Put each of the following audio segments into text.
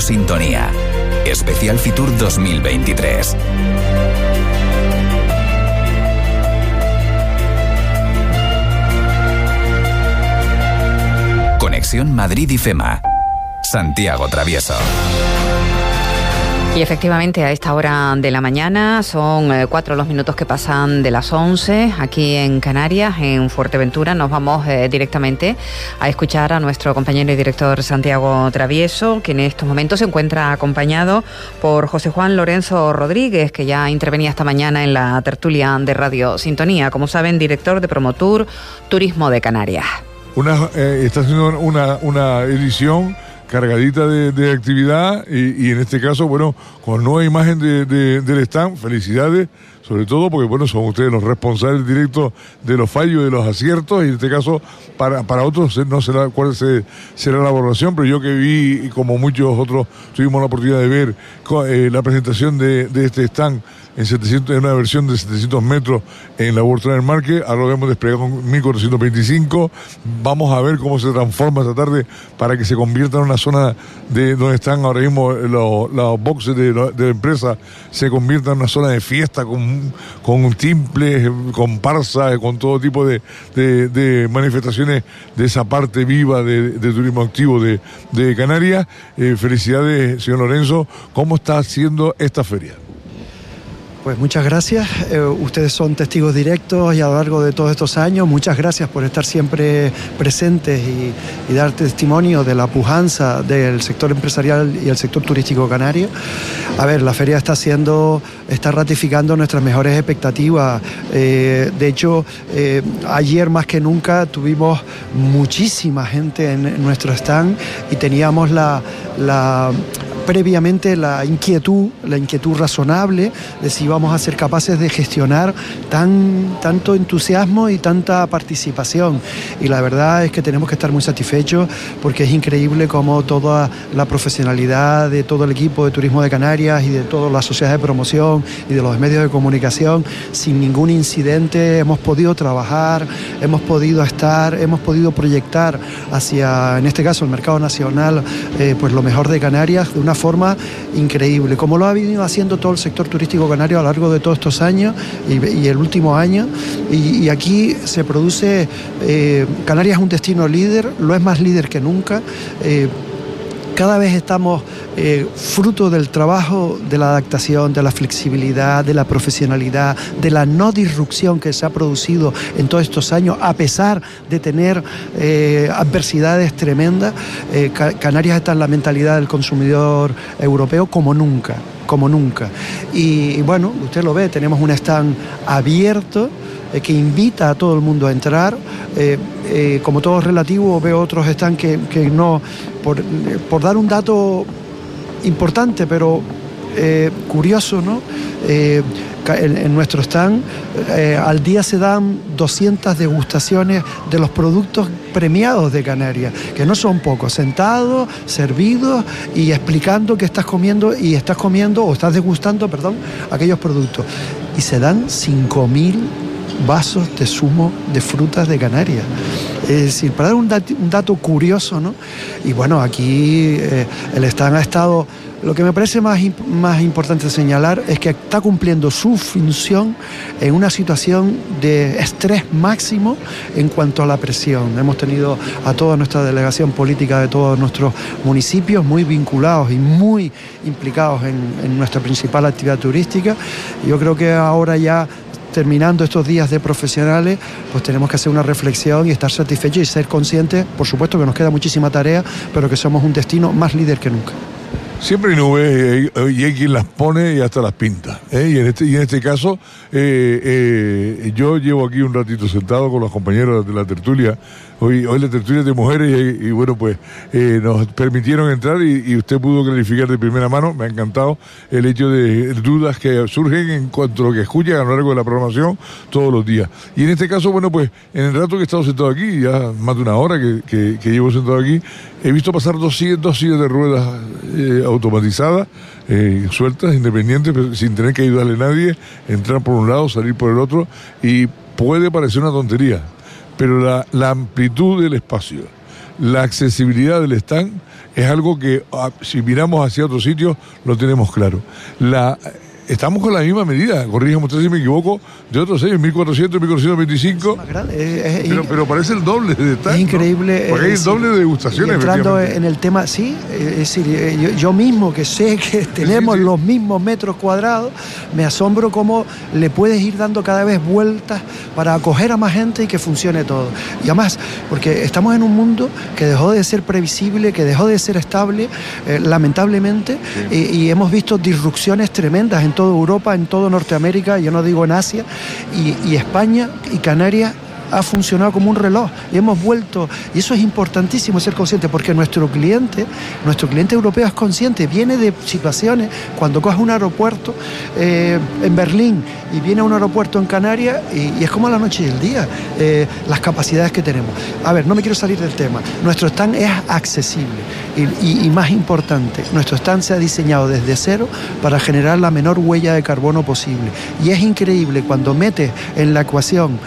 Sintonía. Especial Fitur 2023. Conexión Madrid y FEMA. Santiago Travieso. Y efectivamente a esta hora de la mañana son eh, cuatro los minutos que pasan de las once aquí en Canarias, en Fuerteventura. Nos vamos eh, directamente a escuchar a nuestro compañero y director Santiago Travieso, que en estos momentos se encuentra acompañado por José Juan Lorenzo Rodríguez, que ya intervenía esta mañana en la tertulia de Radio Sintonía. Como saben, director de Promotur Turismo de Canarias. Una, eh, está haciendo una, una edición cargadita de, actividad y, en este caso, bueno, con nueva imagen de, del stand, felicidades, sobre todo porque, bueno, son ustedes los responsables directos de los fallos y de los aciertos y en este caso para, para otros no sé cuál será la evaluación, pero yo que vi y como muchos otros tuvimos la oportunidad de ver eh, la presentación de, de este stand en, 700, en una versión de 700 metros en la World Trail Market, ahora lo hemos desplegado con 1425, vamos a ver cómo se transforma esta tarde para que se convierta en una zona de donde están ahora mismo los, boxes de, la empresa, se convierta en una zona de fiesta con, con timples, con parsa, con todo tipo de, de, manifestaciones de esa parte viva de, turismo activo de, Canarias. Eh, felicidades, señor Lorenzo. ¿Cómo está haciendo esta feria? Pues muchas gracias. Eh, ustedes son testigos directos y a lo largo de todos estos años, muchas gracias por estar siempre presentes y, dar testimonio de la pujanza del sector empresarial y el sector turístico canario. A ver, la feria está haciendo, está ratificando nuestras mejores expectativas. Eh, de hecho, eh, ayer más que nunca tuvimos muchísima gente en, nuestro stand y teníamos la previamente la inquietud, la inquietud razonable de si vamos a ser capaces de gestionar tan, tanto entusiasmo y tanta participación. Y la verdad es que tenemos que estar muy satisfechos porque es increíble cómo toda la profesionalidad de todo el equipo de Turismo de Canarias y de todas las sociedades de promoción y de los medios de comunicación, sin ningún incidente hemos podido trabajar, hemos podido estar, hemos podido proyectar hacia, en este caso, el mercado nacional, eh, pues lo mejor de Canarias de una forma increíble, como lo ha venido haciendo todo el sector turístico canario a lo largo de todos estos años y, el último año. Y, aquí se produce, eh, Canarias es un destino líder, lo es más líder que nunca. Eh, cada vez estamos eh, fruto del trabajo, de la adaptación, de la flexibilidad, de la profesionalidad, de la no disrupción que se ha producido en todos estos años, a pesar de tener eh, adversidades tremendas. Eh, Canarias está en la mentalidad del consumidor europeo como nunca, como nunca. Y, bueno, usted lo ve, tenemos un stand abierto que invita a todo el mundo a entrar. como todo relativo, veo otros están que, que no, por, por, dar un dato importante, pero eh, curioso, ¿no? Eh, en, nuestro stand eh, al día se dan 200 degustaciones de los productos premiados de Canarias, que no son pocos, sentados, servidos y explicando que estás comiendo y estás comiendo o estás degustando, perdón, aquellos productos. Y se dan 5.000 vasos de zumo de frutas de Canarias. Es decir, para dar un, dato, curioso, ¿no? Y bueno, aquí el stand ha estado lo que me parece más, más importante señalar es que está cumpliendo su función en una situación de estrés máximo en cuanto a la presión. Hemos tenido a toda nuestra delegación política de todos nuestros municipios muy vinculados y muy implicados en, nuestra principal actividad turística. Yo creo que ahora ya terminando estos días de profesionales, pues tenemos que hacer una reflexión y estar satisfechos y ser conscientes, por supuesto que nos queda muchísima tarea, pero que somos un destino más líder que nunca. Siempre hay nubes y hay, quien las pone y hasta las pinta. ¿eh? Y, en este, y en este caso, eh, eh, yo llevo aquí un ratito sentado con los compañeros de la tertulia Hoy, hoy la tertulia de mujeres y, bueno, pues eh, nos permitieron entrar y, usted pudo clarificar de primera mano, me ha encantado el hecho de dudas que surgen en cuanto a lo que escuchan a lo largo de la programación todos los días. Y en este caso, bueno, pues en el rato que he estado sentado aquí, ya más de una hora que, llevo sentado aquí, he visto pasar dos sillas, dos sillas de ruedas eh, automatizadas, eh, sueltas, independientes, sin tener que ayudarle a nadie, entrar por un lado, salir por el otro, y puede parecer una tontería, pero la, amplitud del espacio, la accesibilidad del stand es algo que ah, si miramos hacia otros sitios lo tenemos claro. La estamos con la misma medida, corrígeme usted si me equivoco, de otros años, 1400, 1425. pero, pero parece el doble de Es increíble. Porque hay el doble de degustaciones. entrando en el tema, sí, es decir, eh, yo, mismo que sé que tenemos los mismos metros cuadrados, me asombro cómo le puedes ir dando cada vez vueltas para acoger a más gente y que funcione todo. Y además, porque estamos en un mundo que dejó de ser previsible, que dejó de ser estable, eh, lamentablemente, y, y hemos visto disrupciones tremendas en toda Europa, en toda Norteamérica, yo no digo en Asia, y, España y Canarias ha funcionado como un reloj y hemos vuelto, y eso es importantísimo ser consciente, porque nuestro cliente, nuestro cliente europeo es consciente, viene de situaciones, cuando coge un aeropuerto eh, en Berlín y viene a un aeropuerto en Canarias, y, es como la noche y el día, eh, las capacidades que tenemos. A ver, no me quiero salir del tema, nuestro stand es accesible y más importante, nuestro stand se ha diseñado desde cero para generar la menor huella de carbono posible. Y es increíble cuando metes en la ecuación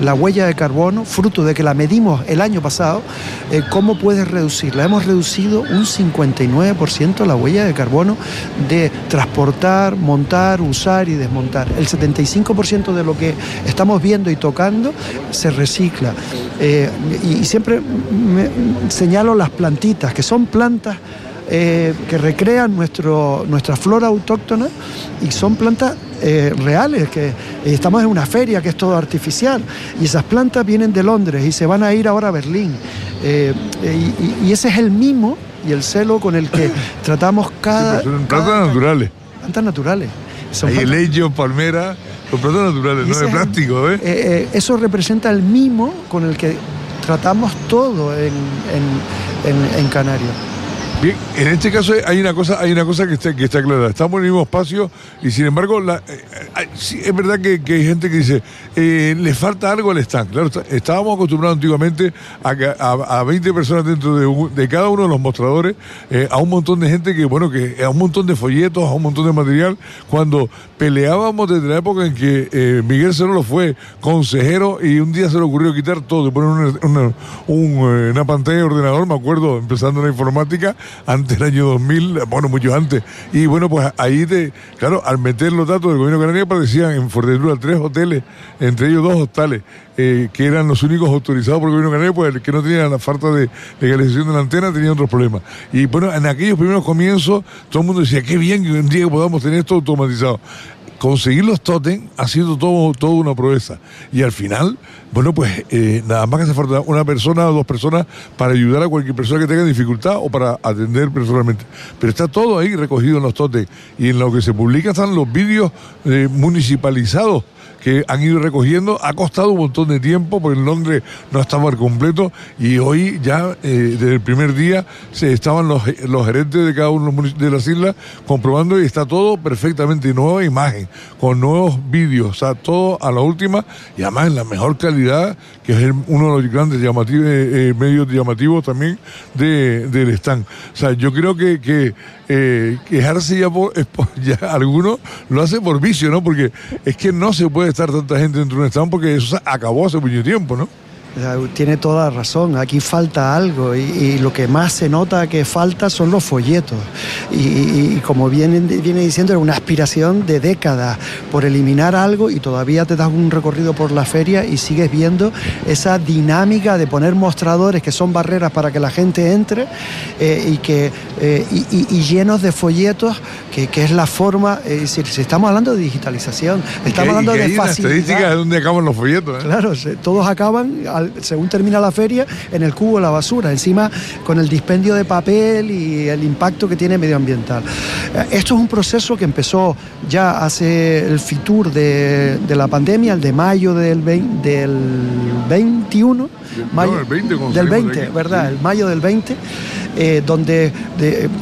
la huella de carbono, fruto de que la medimos el año pasado, eh, ¿cómo puedes reducirla? Hemos reducido un 59% la huella de carbono de transportar, montar, usar y desmontar. El 75% de lo que estamos viendo y tocando se recicla. Eh, y, siempre señalo las plantitas, que son plantas eh, que recrean nuestro, nuestra flora autóctona y son plantas eh, reales, que estamos en una feria que es todo artificial y esas plantas vienen de Londres y se van a ir ahora a Berlín. Eh, y, ese es el mimo y el celo con el que tratamos cada... son plantas naturales. Plantas naturales. Son Hay leño, palmera, son plantas naturales, no de plástico. ¿eh? eso representa el mimo con el que tratamos todo en, en, en Canarias. Bien, en este caso hay una cosa, hay una cosa que está, que está clara. Estamos en el mismo espacio y sin embargo, la, eh, eh, es verdad que, hay gente que dice, eh, le falta algo al stand. Claro, estábamos acostumbrados antiguamente a, a, 20 personas dentro de, cada uno de los mostradores, a un montón de gente que, bueno, que a un montón de folletos, a un montón de material. Cuando peleábamos desde la época en que Miguel Cerolo fue consejero y un día se le ocurrió quitar todo, y poner una, una pantalla de ordenador, me acuerdo, empezando la informática antes del año 2000, bueno, mucho antes. Y bueno, pues ahí, de, claro, al meter los datos del gobierno canario aparecían en Fuerteventura tres hoteles, entre ellos dos hostales, eh, que eran los únicos autorizados por el gobierno canario, pues el que no tenía la falta de legalización de la antena tenía otros problemas. Y bueno, en aquellos primeros comienzos, todo el mundo decía, qué bien que un día podamos tener esto automatizado conseguir los totem ha sido todo, todo una proeza. Y al final, bueno, pues eh, nada más que hace falta una persona o dos personas para ayudar a cualquier persona que tenga dificultad o para atender personalmente. Pero está todo ahí recogido en los totem. Y en lo que se publica están los vídeos eh, municipalizados que han ido recogiendo. Ha costado un montón de tiempo porque el Londres no estaba al completo y hoy ya eh, desde el primer día se estaban los, los gerentes de cada uno de las islas comprobando y está todo perfectamente nueva imagen, con nuevos vídeos, o sea, todo a la última y además en la mejor calidad, que es uno de los grandes eh, eh, medios llamativos también de, del stand. O sea, yo creo que, que quejarse ya por, ya algunos lo hace por vicio, ¿no? Porque es que no se puede estar tanta gente dentro de un stand porque eso acabó hace mucho tiempo, ¿no? Tiene toda razón, aquí falta algo y, lo que más se nota que falta son los folletos. Y, como viene, viene diciendo, era una aspiración de décadas por eliminar algo y todavía te das un recorrido por la feria y sigues viendo esa dinámica de poner mostradores que son barreras para que la gente entre eh, y, que, eh, y, llenos de folletos, que, es la forma, es decir, si estamos hablando de digitalización, estamos hablando de facilidad. estadística de dónde acaban los folletos. ¿eh? Claro, todos acaban según termina la feria, en el cubo de la basura, encima con el dispendio de papel y el impacto que tiene medioambiental. Eh, esto es un proceso que empezó ya hace el FITUR de, la pandemia, el de mayo del, del 21. Mayo, 20, del 20, ¿verdad? El mayo del 20 eh, donde,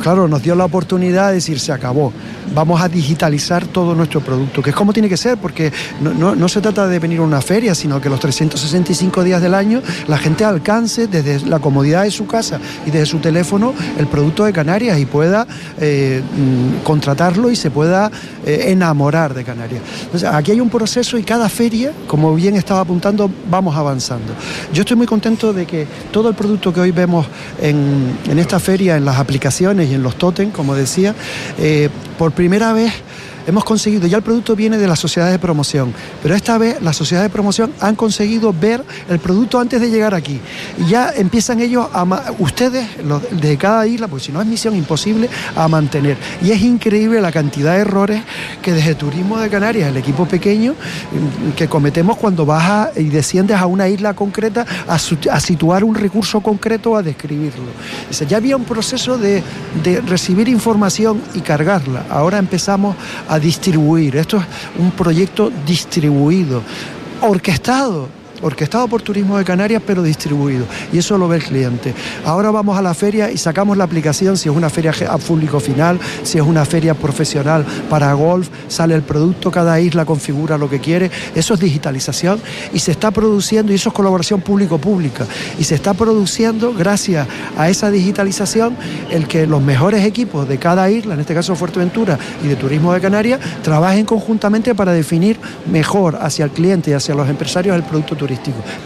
claro, nos dio la oportunidad de decir, se acabó vamos a digitalizar todo nuestro producto, que es como tiene que ser, porque no, se trata de venir a una feria, sino que los 365 días del año la gente alcance desde la comodidad de su casa y desde su teléfono el producto de Canarias y pueda eh, mm, contratarlo y se pueda eh, enamorar de Canarias. Entonces, aquí hay un proceso y cada feria, como bien estaba apuntando, vamos avanzando. Yo estoy muy contento de que todo el producto que hoy vemos en, esta feria, en las aplicaciones y en los totem, como decía, eh, por primera vez hemos conseguido, ya el producto viene de la sociedad de promoción, pero esta vez las sociedades de promoción han conseguido ver el producto antes de llegar aquí. Y ya empiezan ellos, a ustedes, los de cada isla, porque si no es misión imposible, a mantener. Y es increíble la cantidad de errores que desde Turismo de Canarias, el equipo pequeño, mm, que cometemos cuando bajas y desciendes a una isla concreta a, situar un recurso concreto, a describirlo. ya había un proceso de recibir información y cargarla. Ahora empezamos a distribuir. Esto es un proyecto distribuido, orquestado orquestado por Turismo de Canarias, pero distribuido. Y eso lo ve el cliente. Ahora vamos a la feria y sacamos la aplicación, si es una feria a público final, si es una feria profesional para golf, sale el producto, cada isla configura lo que quiere. Eso es digitalización y se está produciendo, y eso es colaboración público-pública, y se está produciendo gracias a esa digitalización el que los mejores equipos de cada isla, en este caso Fuerteventura y de Turismo de Canarias, trabajen conjuntamente para definir mejor hacia el cliente y hacia los empresarios el producto turístico.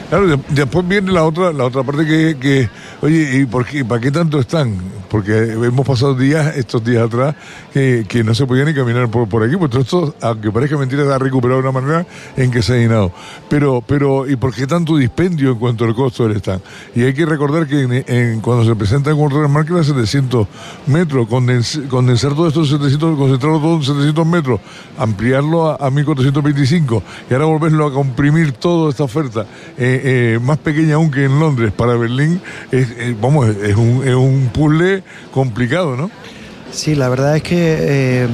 Claro, después viene la otra, la otra parte que, oye, ¿y por qué, para qué tanto están? Porque hemos pasado días, estos días atrás, que, no se podía ni caminar por, por aquí, todo esto, aunque parezca mentira, se ha recuperado de una manera en que se ha llenado. Pero, pero, ¿y por qué tanto dispendio en cuanto al costo del stand? Y hay que recordar que en, cuando se presenta en World Market a 700 metros, condensar todo esto 700, concentrarlo todo en 700 metros, ampliarlo a, a 1425 y ahora volverlo a comprimir toda esta oferta eh, eh, más pequeña aún que en Londres para Berlín, es, eh, vamos, es un, es un puzzle complicado, ¿no? Sí, la verdad es que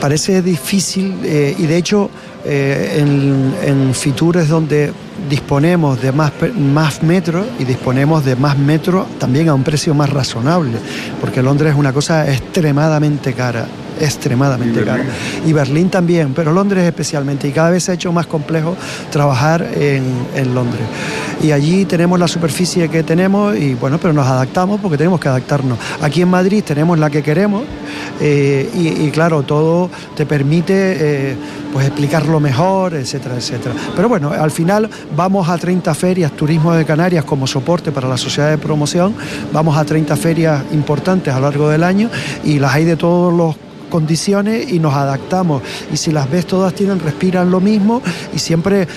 parece difícil y de hecho en, en Fitur donde disponemos de más, más metros y disponemos de más metros también a un precio más razonable, porque Londres es una cosa extremadamente cara extremadamente caro. Y Berlín también, pero Londres especialmente. Y cada vez se ha hecho más complejo trabajar en, en, Londres. Y allí tenemos la superficie que tenemos y bueno, pero nos adaptamos porque tenemos que adaptarnos. Aquí en Madrid tenemos la que queremos eh, y, claro, todo te permite eh, pues explicarlo mejor, etcétera, etcétera. Pero bueno, al final vamos a 30 ferias, Turismo de Canarias como soporte para la sociedad de promoción, vamos a 30 ferias importantes a lo largo del año y las hay de todos los condiciones y nos adaptamos. Y si las ves todas tienen, respiran lo mismo y siempre,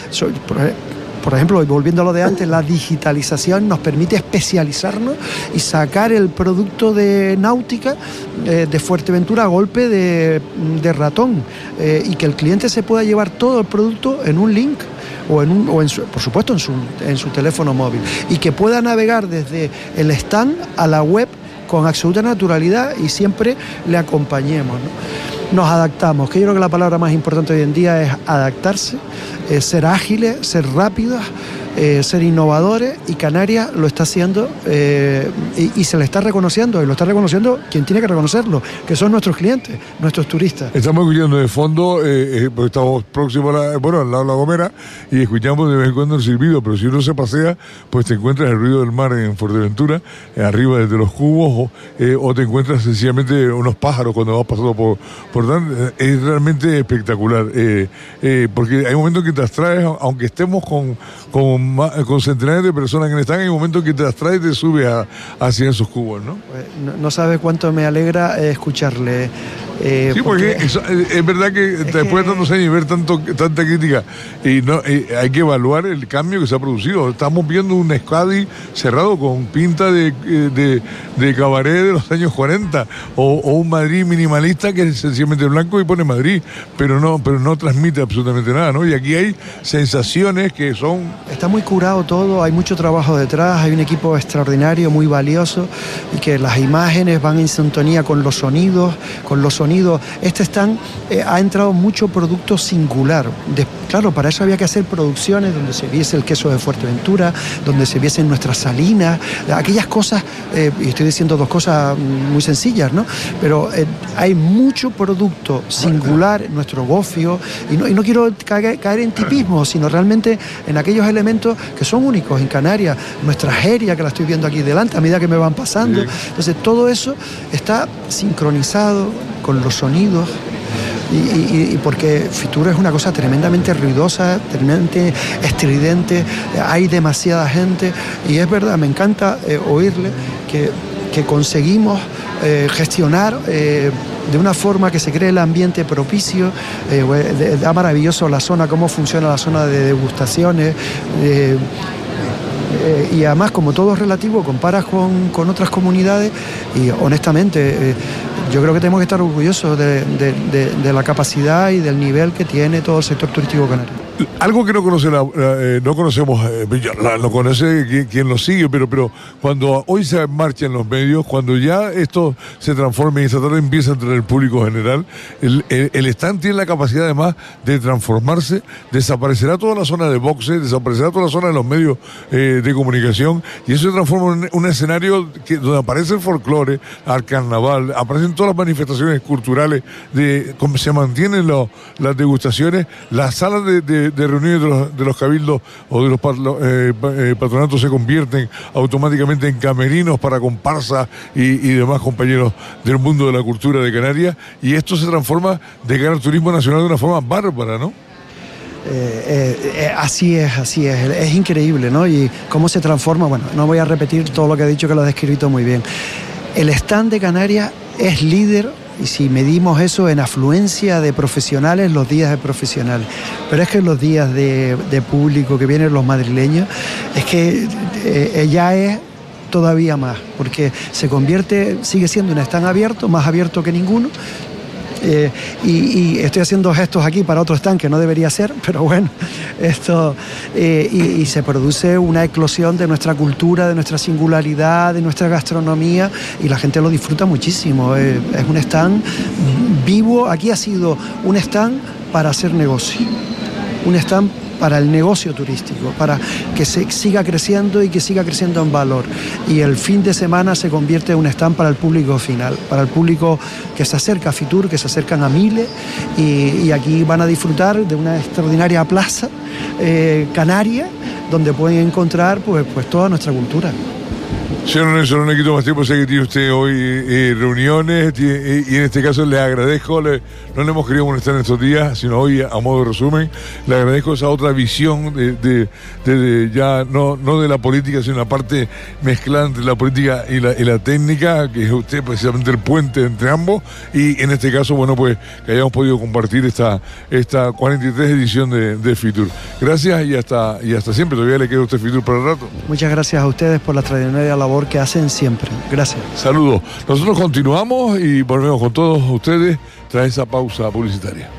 por ejemplo, volviendo a lo de antes, la digitalización nos permite especializarnos y sacar el producto de náutica eh, de Fuerteventura a golpe de, ratón eh, y que el cliente se pueda llevar todo el producto en un link o, en un, o en por supuesto en su, en su teléfono móvil y que pueda navegar desde el stand a la web con absoluta naturalidad y siempre le acompañemos. Nos adaptamos, que yo creo que la palabra más importante hoy en día es adaptarse, ser ágiles, ser rápidos eh, ser innovadores y Canarias lo está haciendo eh, y, se le está reconociendo y lo está reconociendo quien tiene que reconocerlo, que son nuestros clientes, nuestros turistas. Estamos escuchando de fondo, eh, porque estamos próximos a la, bueno, al lado de la Gomera y escuchamos de vez en cuando el silbido, pero si uno se pasea, pues te encuentras el ruido del mar en Fuerteventura, arriba desde los cubos, o, te encuentras sencillamente unos pájaros cuando vas pasando por, por es realmente espectacular, porque hay momentos que te abstraes, aunque estemos con, con con, centenares de personas que están en el momento que te atrae y te sube a, hacia esos cubos, ¿no? Pues, ¿no? no sabes cuánto me alegra escucharle eh, sí, porque, es, verdad que después de tantos años y ver tanto, tanta crítica, y no hay que evaluar el cambio que se ha producido. Estamos viendo un Escadi cerrado con pinta de, de, de, cabaret de los años 40, o, un Madrid minimalista que es sencillamente blanco y pone Madrid, pero no, pero no transmite absolutamente nada, ¿no? Y aquí hay sensaciones que son... Está muy curado todo, hay mucho trabajo detrás, hay un equipo extraordinario, muy valioso, y que las imágenes van en sintonía con los sonidos, con los sonidos sonido. Este stand eh, ha entrado mucho producto singular. Claro, para eso había que hacer producciones donde se viese el queso de Fuerteventura, donde se viesen nuestras salinas, aquellas cosas, eh, y estoy diciendo dos cosas muy sencillas, ¿no? Pero eh, hay mucho producto singular, nuestro gofio, y no, quiero caer, en tipismo, sino realmente en aquellos elementos que son únicos en Canarias, nuestra jeria que la estoy viendo aquí delante a medida que me van pasando. Entonces todo eso está sincronizado con los sonidos y, porque Fitur es una cosa tremendamente ruidosa, tremendamente estridente, hay demasiada gente y es verdad, me encanta eh, oírle que, conseguimos eh, gestionar eh, de una forma que se cree el ambiente propicio, da maravilloso la zona, cómo funciona la zona de degustaciones. y además, como todo es relativo, comparas con, con otras comunidades y honestamente yo creo que tenemos que estar orgullosos de, la capacidad y del nivel que tiene todo el sector turístico canario. Algo que no, conoce eh, no conocemos, eh, lo conoce quien, lo sigue, pero, pero cuando hoy se marcha en los medios, cuando ya esto se transforma y esta tarde empieza a entrar el público general, el, stand tiene la capacidad además de transformarse, desaparecerá toda la zona de boxe, desaparecerá toda la zona de los medios eh, de comunicación y eso se transforma en un escenario donde aparece el folclore, al carnaval, aparecen todas las manifestaciones culturales, de cómo se mantienen las degustaciones, las salas de, reuniones de los, cabildos o de los eh, eh, patronatos se convierten automáticamente en camerinos para comparsas y, demás compañeros del mundo de la cultura de Canarias y esto se transforma de cara al turismo nacional de una forma bárbara, ¿no? Eh, así es, así es, es increíble, ¿no? Y cómo se transforma, bueno, no voy a repetir todo lo que he dicho que lo he descrito muy bien. El stand de Canarias es líder y si medimos eso en afluencia de profesionales, los días de profesionales. Pero es que los días de, público que vienen los madrileños, es que eh, ya es todavía más, porque se convierte, sigue siendo un stand abierto, más abierto que ninguno, eh, y, estoy haciendo gestos aquí para otro stand que no debería ser, pero bueno, esto. Eh, y, se produce una eclosión de nuestra cultura, de nuestra singularidad, de nuestra gastronomía, y la gente lo disfruta muchísimo. Eh, es un stand vivo, aquí ha sido un stand para hacer negocio. Un stand para el negocio turístico, para que se siga creciendo y que siga creciendo en valor. Y el fin de semana se convierte en un stand para el público final, para el público que se acerca a Fitur, que se acercan a Mile y, aquí van a disfrutar de una extraordinaria plaza eh, canaria donde pueden encontrar pues, pues toda nuestra cultura. Señor no le quito más tiempo, sé que tiene usted hoy eh, reuniones y en este caso le agradezco, no le hemos querido molestar en estos días, sino hoy a modo de resumen, le agradezco esa otra visión de, ya no, de la política, sino la parte mezclante de la política y la, y técnica, que es usted precisamente el puente entre ambos, y en este caso, bueno, pues que hayamos podido compartir esta, esta 43 edición de, de Fitur. Gracias y hasta, y hasta siempre, todavía le queda a usted Fitur para el rato. Muchas gracias a ustedes por la extraordinaria que hacen siempre. Gracias. Saludos. Nosotros continuamos y volvemos con todos ustedes tras esa pausa publicitaria.